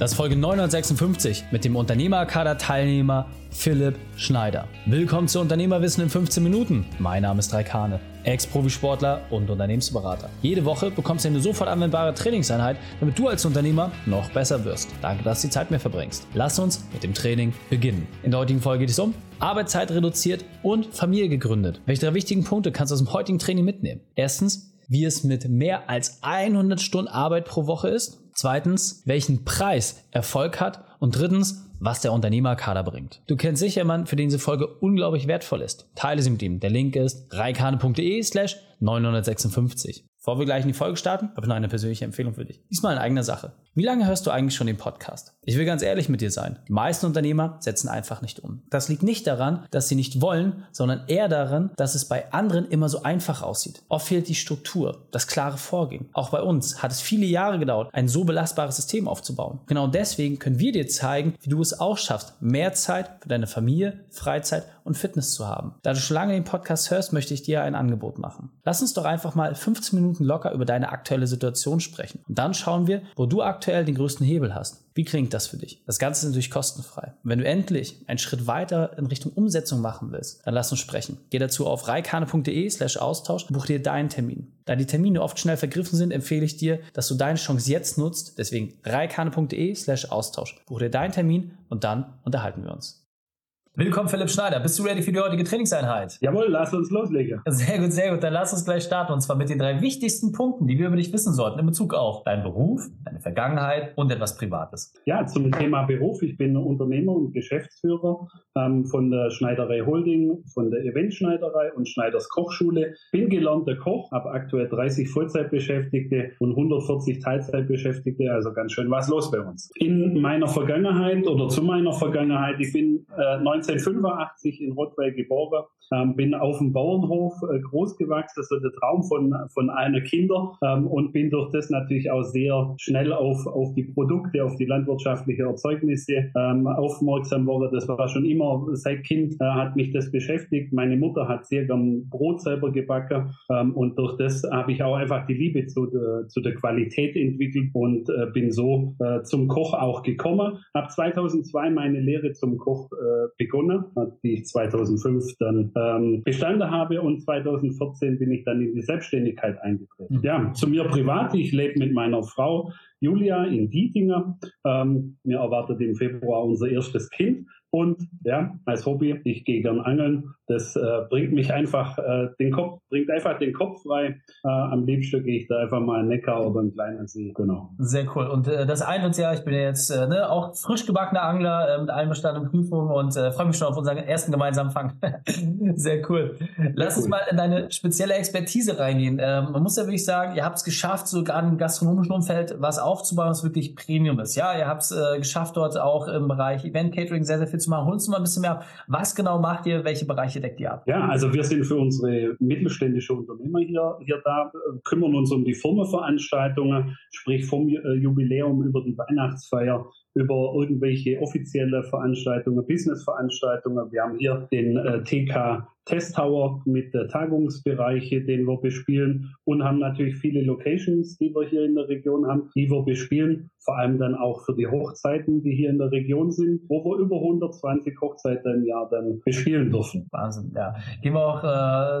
Das ist Folge 956 mit dem Unternehmerkader-Teilnehmer Philipp Schneider. Willkommen zu Unternehmerwissen in 15 Minuten. Mein Name ist Raikane, Ex-Profisportler und Unternehmensberater. Jede Woche bekommst du eine sofort anwendbare Trainingseinheit, damit du als Unternehmer noch besser wirst. Danke, dass du die Zeit mir verbringst. Lass uns mit dem Training beginnen. In der heutigen Folge geht es um Arbeitszeit reduziert und Familie gegründet. Welche drei wichtigen Punkte kannst du aus dem heutigen Training mitnehmen? Erstens, wie es mit mehr als 100 Stunden Arbeit pro Woche ist. Zweitens, welchen Preis Erfolg hat. Und drittens, was der Unternehmerkader bringt. Du kennst sicher jemanden, für den diese Folge unglaublich wertvoll ist. Teile sie mit ihm. Der Link ist reikane.de slash 956. Bevor wir gleich in die Folge starten, habe ich noch eine persönliche Empfehlung für dich. Diesmal in eigener Sache. Wie lange hörst du eigentlich schon den Podcast? Ich will ganz ehrlich mit dir sein. Die meisten Unternehmer setzen einfach nicht um. Das liegt nicht daran, dass sie nicht wollen, sondern eher daran, dass es bei anderen immer so einfach aussieht. Oft fehlt die Struktur, das klare Vorgehen. Auch bei uns hat es viele Jahre gedauert, ein so belastbares System aufzubauen. Genau deswegen können wir dir zeigen, wie du es auch schaffst, mehr Zeit für deine Familie, Freizeit und Fitness zu haben. Da du schon lange den Podcast hörst, möchte ich dir ein Angebot machen. Lass uns doch einfach mal 15 Minuten locker über deine aktuelle Situation sprechen. Und dann schauen wir, wo du aktuell den größten Hebel hast. Wie klingt das für dich? Das Ganze ist natürlich kostenfrei. wenn du endlich einen Schritt weiter in Richtung Umsetzung machen willst, dann lass uns sprechen. Geh dazu auf reikane.de slash Austausch und buch dir deinen Termin. Da die Termine oft schnell vergriffen sind, empfehle ich dir, dass du deine Chance jetzt nutzt. Deswegen reikane.de slash Austausch. Buch dir deinen Termin und dann unterhalten wir uns. Willkommen, Philipp Schneider. Bist du ready für die heutige Trainingseinheit? Jawohl, lass uns loslegen. Sehr gut, sehr gut. Dann lass uns gleich starten. Und zwar mit den drei wichtigsten Punkten, die wir über dich wissen sollten in Bezug auf deinen Beruf, deine Vergangenheit und etwas Privates. Ja, zum Thema Beruf. Ich bin Unternehmer und Geschäftsführer ähm, von der Schneiderei Holding, von der Eventschneiderei und Schneiders Kochschule. Bin gelernter Koch, habe aktuell 30 Vollzeitbeschäftigte und 140 Teilzeitbeschäftigte. Also ganz schön was los bei uns. In meiner Vergangenheit oder zu meiner Vergangenheit, ich bin äh, 1985 in Rottweil geboren, ähm, bin auf dem Bauernhof äh, groß gewachsen, das ist der Traum von, von einer Kinder ähm, und bin durch das natürlich auch sehr schnell auf, auf die Produkte, auf die landwirtschaftlichen Erzeugnisse ähm, aufmerksam worden. Das war schon immer, seit Kind äh, hat mich das beschäftigt. Meine Mutter hat sehr gern Brot selber gebacken ähm, und durch das habe ich auch einfach die Liebe zu der, zu der Qualität entwickelt und äh, bin so äh, zum Koch auch gekommen. Habe 2002 meine Lehre zum Koch äh, begonnen, die ich 2005 dann ähm, bestanden habe und 2014 bin ich dann in die Selbstständigkeit eingetreten. Mhm. Ja, zu mir privat, ich lebe mit meiner Frau Julia in Dietinger. Ähm, mir erwartet im Februar unser erstes Kind und ja, als Hobby, ich gehe gern angeln. Das äh, bringt mich einfach äh, den Kopf, bringt einfach den Kopf frei. Äh, am liebsten gehe ich da einfach mal einen Neckar oder einen kleinen See. Genau. Sehr cool. Und äh, das eint uns ja, ich bin ja jetzt äh, ne, auch frisch gebackener Angler äh, mit allen bestandenen Prüfungen und freue mich schon auf unseren ersten gemeinsamen Fang. Sehr cool. Lass cool. uns mal in deine spezielle Expertise reingehen. Ähm, man muss ja wirklich sagen, ihr habt es geschafft, so gerade im gastronomischen Umfeld was aufzubauen, was wirklich Premium ist. Ja, ihr habt es geschafft, dort auch im Bereich Event Catering sehr, sehr viel zu machen. Holst du mal ein bisschen mehr ab. Was genau macht ihr? Welche Bereiche deckt ihr ab? Ja, also wir sind für unsere mittelständische Unternehmer hier, hier da, kümmern uns um die Firmenveranstaltungen, sprich vom äh, Jubiläum über die Weihnachtsfeier über irgendwelche offizielle Veranstaltungen, Businessveranstaltungen. Wir haben hier den äh, TK Test Tower mit der Tagungsbereiche, den wir bespielen und haben natürlich viele Locations, die wir hier in der Region haben, die wir bespielen, vor allem dann auch für die Hochzeiten, die hier in der Region sind, wo wir über 120 Hochzeiten im Jahr dann bespielen dürfen. Wahnsinn, ja. Gehen wir auch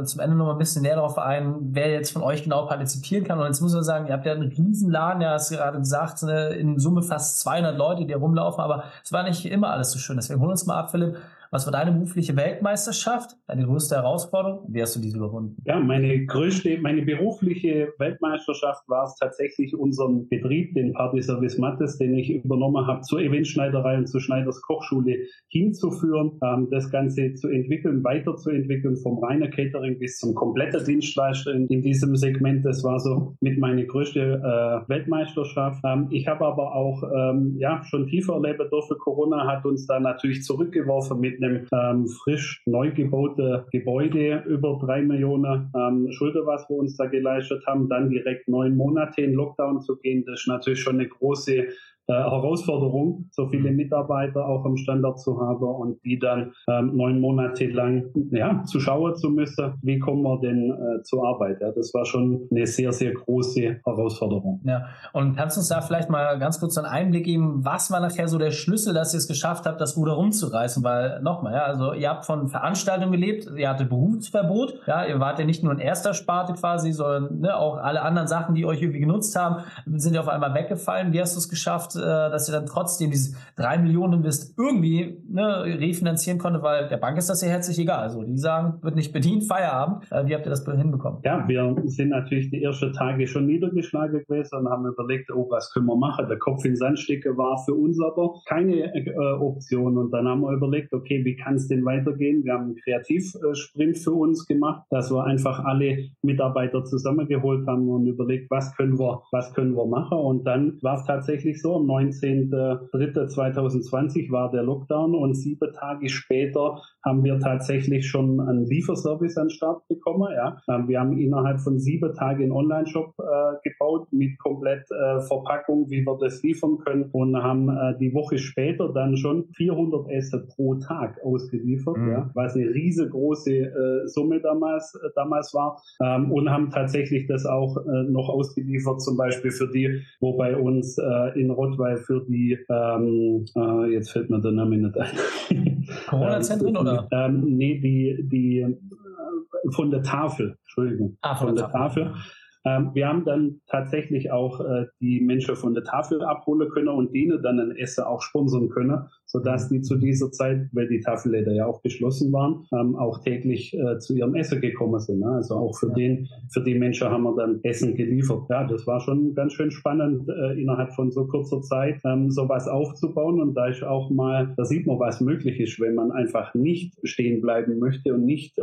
äh, zum Ende noch mal ein bisschen näher darauf ein, wer jetzt von euch genau partizipieren kann. Und jetzt muss man sagen, ihr habt ja einen riesen Laden, ja, hast gerade gesagt, ne, in Summe fast 200 Leute, die rumlaufen, aber es war nicht immer alles so schön. Deswegen holen wir uns mal ab, Philipp. Was war deine berufliche Weltmeisterschaft? Deine größte Herausforderung? Wie hast du diese überwunden? Ja, meine größte, meine berufliche Weltmeisterschaft war es tatsächlich unseren Betrieb, den Party Service Mattes, den ich übernommen habe, zur Eventschneiderei und zur Schneiders Kochschule hinzuführen, ähm, das Ganze zu entwickeln, weiterzuentwickeln, vom reiner Catering bis zum kompletten Dienstleister in, in, diesem Segment. Das war so mit meine größte äh, Weltmeisterschaft. Ähm, ich habe aber auch ähm, ja schon tiefer erleben dürfen. Corona hat uns da natürlich zurückgeworfen mit einem ähm, frisch neu gebauten Gebäude über drei Millionen ähm, Schulden, was wir uns da geleistet haben, dann direkt neun Monate in Lockdown zu gehen, das ist natürlich schon eine große äh, Herausforderung, so viele mhm. Mitarbeiter auch am Standort zu haben und die dann ähm, neun Monate lang ja, zu schauen zu müssen, wie kommen wir denn äh, zur Arbeit. Ja, das war schon eine sehr, sehr große Herausforderung. Ja, und kannst du uns da vielleicht mal ganz kurz einen Einblick geben, was war nachher so der Schlüssel, dass ihr es geschafft habt, das Ruder rumzureißen? Weil nochmal, ja, also ihr habt von Veranstaltungen gelebt, ihr hattet Berufsverbot, ja, ihr wart ja nicht nur in erster Sparte quasi, sondern ne, auch alle anderen Sachen, die euch irgendwie genutzt haben, sind ja auf einmal weggefallen. Wie hast du es geschafft, äh, dass ihr dann trotzdem diese drei Millionen Invest irgendwie ne, refinanzieren konnte, weil der Bank ist das ja herzlich egal. Also die sagen, wird nicht bedient, Feierabend. Äh, wie habt ihr das hinbekommen? Ja, wir sind natürlich die ersten Tage schon niedergeschlagen gewesen und haben überlegt, oh, was können wir machen? Der Kopf in Sandstücke war für uns aber keine äh, Option. Und dann haben wir überlegt, okay, wie kann es denn weitergehen? Wir haben einen Kreativsprint für uns gemacht, dass wir einfach alle Mitarbeiter zusammengeholt haben und überlegt, was können wir, was können wir machen? Und dann war es tatsächlich so, 19.03.2020 war der Lockdown und sieben Tage später haben wir tatsächlich schon einen Lieferservice an den Start bekommen. Ja. Ähm, wir haben innerhalb von sieben Tagen einen Online-Shop äh, gebaut mit komplett äh, Verpackung, wie wir das liefern können und haben äh, die Woche später dann schon 400 Essen pro Tag ausgeliefert, mhm. ja, was eine riesengroße äh, Summe damals, äh, damals war ähm, und haben tatsächlich das auch äh, noch ausgeliefert, zum Beispiel für die, wo bei uns in Rottweil für die, ähm, jetzt fällt mir der Name nicht ein. Corona-Zentren oder? oder? Ähm, nee, die, die äh, von der Tafel, Entschuldigung. Ah, von, von der, der Tafel. Tafel. Ähm, wir haben dann tatsächlich auch äh, die Menschen von der Tafel abholen können und denen dann ein Essen auch sponsern können, sodass die zu dieser Zeit, weil die Tafelläder ja auch geschlossen waren, ähm, auch täglich äh, zu ihrem Essen gekommen sind. Ne? Also auch für den, für die Menschen haben wir dann Essen geliefert. Ja, das war schon ganz schön spannend, äh, innerhalb von so kurzer Zeit ähm, sowas aufzubauen. Und da ist auch mal, da sieht man, was möglich ist, wenn man einfach nicht stehen bleiben möchte und nicht äh,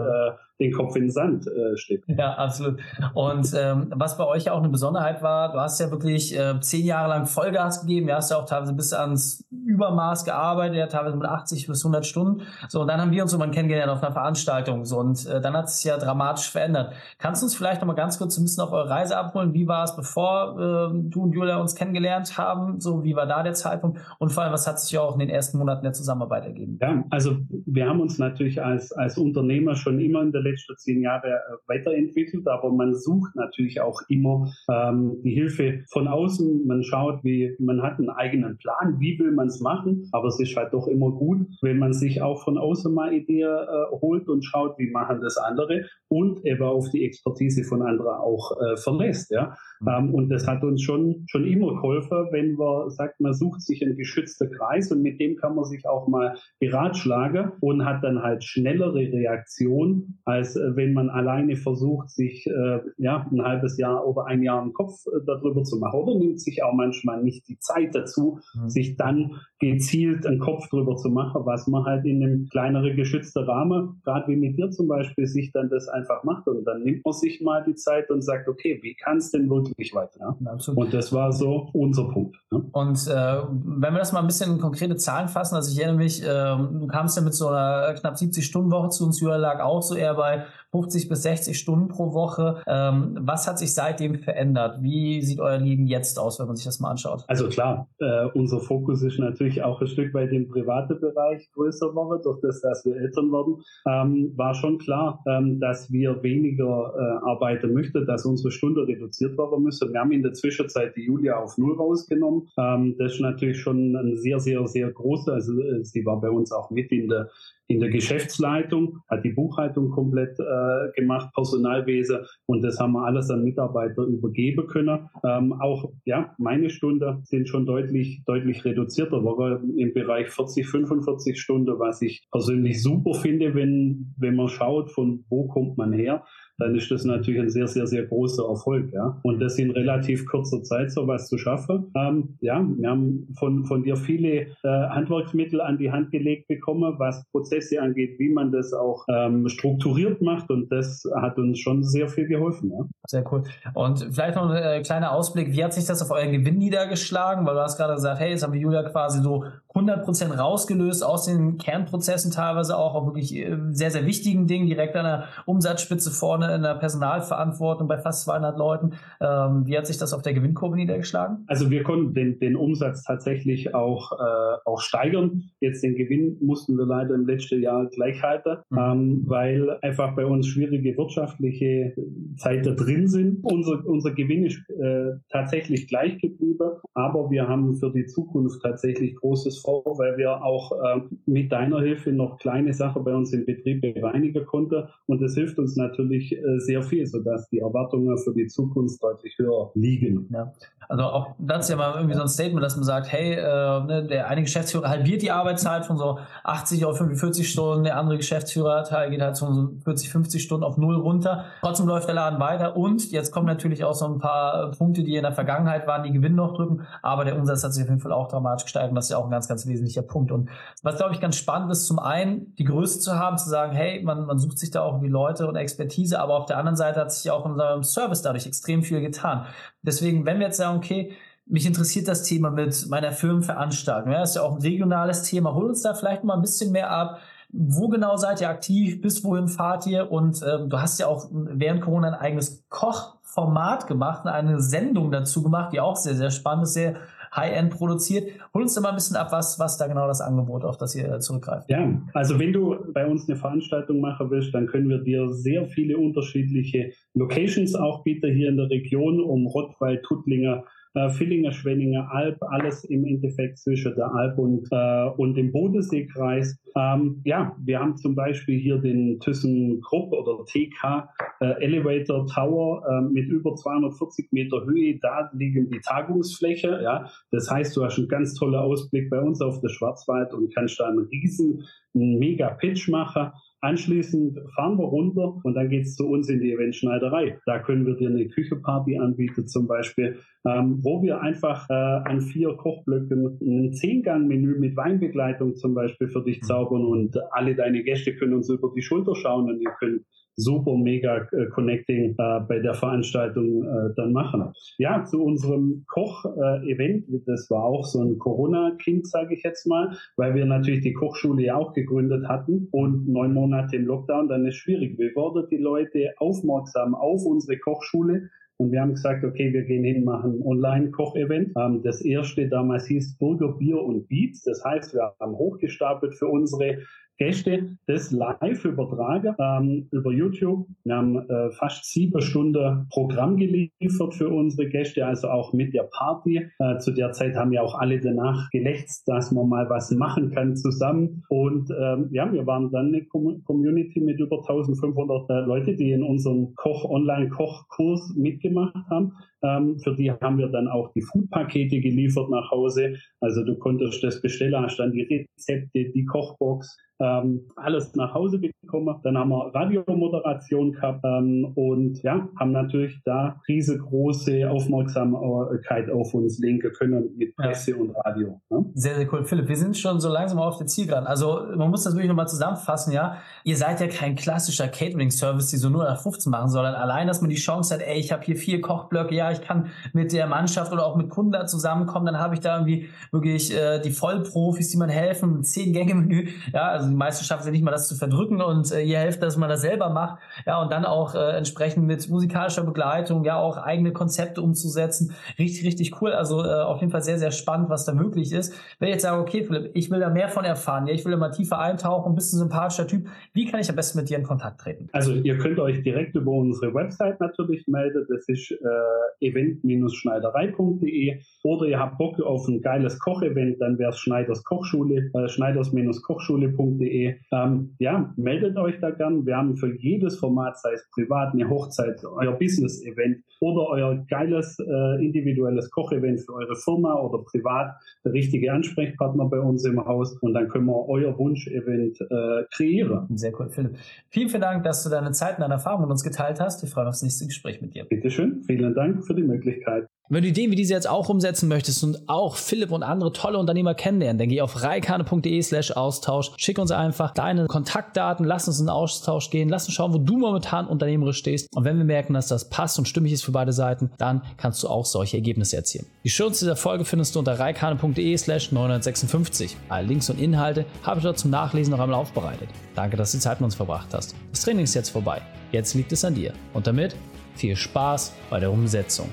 den Kopf in den Sand äh, steckt. Ja, absolut. Und ähm, was bei euch ja auch eine Besonderheit war, du hast ja wirklich äh, zehn Jahre lang Vollgas gegeben, du hast ja auch teilweise bis ans Übermaß gearbeitet, ja, teilweise mit 80 bis 100 Stunden. So, und dann haben wir uns irgendwann kennengelernt auf einer Veranstaltung. So, und äh, dann hat es sich ja dramatisch verändert. Kannst du uns vielleicht noch mal ganz kurz ein bisschen auf eure Reise abholen? Wie war es, bevor äh, du und Julia uns kennengelernt haben? So, wie war da der Zeitpunkt? Und vor allem, was hat sich auch in den ersten Monaten der Zusammenarbeit ergeben? Ja, also wir haben uns natürlich als, als Unternehmer schon immer in der letzten zehn Jahre äh, weiterentwickelt, aber man sucht natürlich auch immer ähm, die Hilfe von außen. Man schaut, wie man hat einen eigenen Plan, wie will man es machen, aber es ist halt doch immer gut, wenn man sich auch von außen mal Ideen äh, holt und schaut, wie machen das andere und eben auf die Expertise von anderen auch äh, verlässt. Ja? Mhm. Ähm, und das hat uns schon, schon immer geholfen, wenn man sagt, man sucht sich einen geschützten Kreis und mit dem kann man sich auch mal beratschlagen und hat dann halt schnellere Reaktion, als äh, wenn man alleine versucht, sich äh, ja, ein halbes Jahr oder ein Jahr einen Kopf äh, darüber zu machen. Oder nimmt sich auch manchmal nicht die Zeit dazu, mhm. sich dann gezielt einen Kopf drüber zu machen, was man halt in einem kleineren geschützten Rahmen, gerade wie mit dir zum Beispiel, sich dann das einfach macht. Und dann nimmt man sich mal die Zeit und sagt, okay, wie kann es denn wirklich weiter? Ja? Und das war so unser Punkt. Ja? Und äh, wenn wir das mal ein bisschen in konkrete Zahlen fassen, also ich erinnere mich, äh, du kamst ja mit so einer knapp 70-Stunden-Woche zu uns, Jura lag auch so eher bei 50 bis 60 Stunden pro Woche. Ähm, was hat sich seitdem verändert? Wie sieht euer Leben jetzt aus, wenn man sich das mal anschaut? Also klar, äh, unser Fokus ist natürlich auch ein Stück weit im privaten Bereich größer geworden, durch das, dass wir Eltern werden. Ähm, war schon klar, ähm, dass wir weniger äh, arbeiten möchten, dass unsere Stunde reduziert werden müssen. Wir haben in der Zwischenzeit die Julia auf Null rausgenommen. Ähm, das ist natürlich schon ein sehr, sehr, sehr großer, also äh, sie war bei uns auch mit in der in der Geschäftsleitung, hat die Buchhaltung komplett äh, gemacht, Personalwesen und das haben wir alles an Mitarbeiter übergeben können. Ähm, auch ja, meine Stunden sind schon deutlich, deutlich reduzierter, war im Bereich 40, 45 Stunden, was ich persönlich super finde, wenn, wenn man schaut, von wo kommt man her dann ist das natürlich ein sehr, sehr, sehr großer Erfolg. Ja? Und das in relativ kurzer Zeit so was zu schaffen. Ähm, ja, wir haben von, von dir viele äh, Handwerksmittel an die Hand gelegt bekommen, was Prozesse angeht, wie man das auch ähm, strukturiert macht. Und das hat uns schon sehr viel geholfen. Ja? Sehr cool. Und vielleicht noch ein äh, kleiner Ausblick. Wie hat sich das auf euren Gewinn niedergeschlagen? Weil du hast gerade gesagt, hey, jetzt haben wir Julia quasi so 100% rausgelöst aus den Kernprozessen teilweise auch, auch wirklich äh, sehr, sehr wichtigen Dingen, direkt an der Umsatzspitze vorne in der Personalverantwortung bei fast 200 Leuten. Ähm, wie hat sich das auf der Gewinnkurve niedergeschlagen? Also wir konnten den, den Umsatz tatsächlich auch, äh, auch steigern. Jetzt den Gewinn mussten wir leider im letzten Jahr gleich halten, mhm. ähm, weil einfach bei uns schwierige wirtschaftliche Zeiten drin sind. Unser, unser Gewinn ist äh, tatsächlich gleich geblieben, aber wir haben für die Zukunft tatsächlich Großes vor, weil wir auch äh, mit deiner Hilfe noch kleine Sachen bei uns im Betrieb bereinigen konnten und das hilft uns natürlich äh, sehr viel, sodass die Erwartungen für die Zukunft deutlich höher liegen. Ja. Also auch das ist ja mal irgendwie so ein Statement, dass man sagt, hey, äh, ne, der eine Geschäftsführer halbiert die Arbeitszeit von so 80 auf 45 Stunden, der andere Geschäftsführerteil geht halt von so 40, 50 Stunden auf null runter. Trotzdem läuft der Laden weiter und jetzt kommen natürlich auch so ein paar Punkte, die in der Vergangenheit waren, die Gewinn noch drücken, aber der Umsatz hat sich auf jeden Fall auch dramatisch gesteigert ist ja auch ein ganz, ganz wesentlicher Punkt. Und was, glaube ich, ganz spannend ist, zum einen die Größe zu haben, zu sagen, hey, man, man sucht sich da auch die Leute und Expertise, aber auf der anderen Seite hat sich auch in unserem Service dadurch extrem viel getan. Deswegen, wenn wir jetzt sagen, okay, mich interessiert das Thema mit meiner Firmenveranstaltung. Ja, ist ja auch ein regionales Thema. Hol uns da vielleicht mal ein bisschen mehr ab. Wo genau seid ihr aktiv? Bis wohin fahrt ihr? Und ähm, du hast ja auch während Corona ein eigenes Kochformat gemacht, eine Sendung dazu gemacht, die auch sehr, sehr spannend ist, sehr High-End produziert. Hol uns da mal ein bisschen ab, was, was da genau das Angebot, auf das ihr zurückgreift. Ja, also wenn du bei uns eine Veranstaltung machen willst, dann können wir dir sehr viele unterschiedliche Locations auch bieten hier in der Region um Rottweil, Tuttlinger, äh, Villinger, Schwenninger, Alb, alles im Endeffekt zwischen der Alb und, äh, und dem Bodenseekreis. Ähm, ja, wir haben zum Beispiel hier den ThyssenKrupp oder TK äh, Elevator Tower äh, mit über 240 Meter Höhe. Da liegen die Tagungsfläche. Ja, das heißt, du hast einen ganz tollen Ausblick bei uns auf den Schwarzwald und kannst da einen riesen einen mega Pitch machen. Anschließend fahren wir runter und dann geht's zu uns in die Eventschneiderei. Da können wir dir eine Kücheparty anbieten zum Beispiel, ähm, wo wir einfach äh, an vier Kochblöcken ein Zehngang-Menü mit Weinbegleitung zum Beispiel für dich mhm. zaubern und alle deine Gäste können uns über die Schulter schauen und ihr könnt super mega äh, Connecting äh, bei der Veranstaltung äh, dann machen. Ja, zu unserem Koch-Event, das war auch so ein Corona-Kind, sage ich jetzt mal, weil wir natürlich die Kochschule ja auch gegründet hatten und neun Monate im Lockdown, dann ist schwierig. Wir wurden die Leute aufmerksam auf unsere Kochschule und wir haben gesagt, okay, wir gehen hin, machen ein Online-Koch-Event. Ähm, das erste damals hieß Burger, Bier und Beats. Das heißt, wir haben hochgestapelt für unsere Gäste das live übertragen ähm, über YouTube. Wir haben äh, fast sieben Stunden Programm geliefert für unsere Gäste, also auch mit der Party. Äh, zu der Zeit haben ja auch alle danach gelächzt, dass man mal was machen kann zusammen. Und ähm, ja, wir waren dann eine Com Community mit über 1500 äh, Leute, die in unserem Koch Online-Kochkurs mitgemacht haben. Ähm, für die haben wir dann auch die Foodpakete geliefert nach Hause. Also du konntest das bestellen, hast dann die Rezepte, die Kochbox, ähm, alles nach Hause bekommen. Dann haben wir Radiomoderation gehabt ähm, und ja, haben natürlich da riesengroße Aufmerksamkeit auf uns lenken können mit Presse ja. und Radio. Ne? Sehr, sehr cool. Philipp, wir sind schon so langsam auf der Zielgeraden. Also man muss das wirklich nochmal zusammenfassen, ja. Ihr seid ja kein klassischer Catering-Service, die so nur nach 15 machen, sondern allein, dass man die Chance hat, ey, ich habe hier vier Kochblöcke, ja, ich kann mit der Mannschaft oder auch mit Kunden da zusammenkommen, dann habe ich da irgendwie wirklich äh, die Vollprofis, die man helfen, zehn Gänge-Menü, ja, also also die meisten schaffen es ja nicht mal, das zu verdrücken und äh, ihr helft, dass man das selber macht. Ja, und dann auch äh, entsprechend mit musikalischer Begleitung, ja, auch eigene Konzepte umzusetzen. Richtig, richtig cool. Also äh, auf jeden Fall sehr, sehr spannend, was da möglich ist. Wenn ich jetzt sage, okay, Philipp, ich will da mehr von erfahren, ja, ich will da mal tiefer eintauchen, bist ein sympathischer Typ, wie kann ich am besten mit dir in Kontakt treten? Also ihr könnt euch direkt über unsere Website natürlich melden. Das ist äh, event-schneiderei.de oder ihr habt Bock auf ein geiles Kochevent, dann wäre es Schneiders Kochschule, äh, schneiders-kochschule.de www.ccc.de. Ähm, ja, meldet euch da gern. Wir haben für jedes Format, sei es privat, eine Hochzeit, euer Business-Event oder euer geiles äh, individuelles Kochevent für eure Firma oder privat, der richtige Ansprechpartner bei uns im Haus und dann können wir euer Wunsch-Event äh, kreieren. Sehr cool, Philipp. Vielen, vielen Dank, dass du deine Zeit und deine Erfahrungen mit uns geteilt hast. Wir freuen uns auf das nächste Gespräch mit dir. Bitteschön, vielen Dank für die Möglichkeit. Wenn du Ideen wie diese jetzt auch umsetzen möchtest und auch Philipp und andere tolle Unternehmer kennenlernen, dann geh auf reikane.de slash Austausch, schick uns einfach deine Kontaktdaten, lass uns in Austausch gehen, lass uns schauen, wo du momentan unternehmerisch stehst. Und wenn wir merken, dass das passt und stimmig ist für beide Seiten, dann kannst du auch solche Ergebnisse erzielen. Die Shirts dieser Folge findest du unter reikane.de slash 956. Alle Links und Inhalte habe ich dort zum Nachlesen noch einmal aufbereitet. Danke, dass du die Zeit mit uns verbracht hast. Das Training ist jetzt vorbei. Jetzt liegt es an dir. Und damit viel Spaß bei der Umsetzung.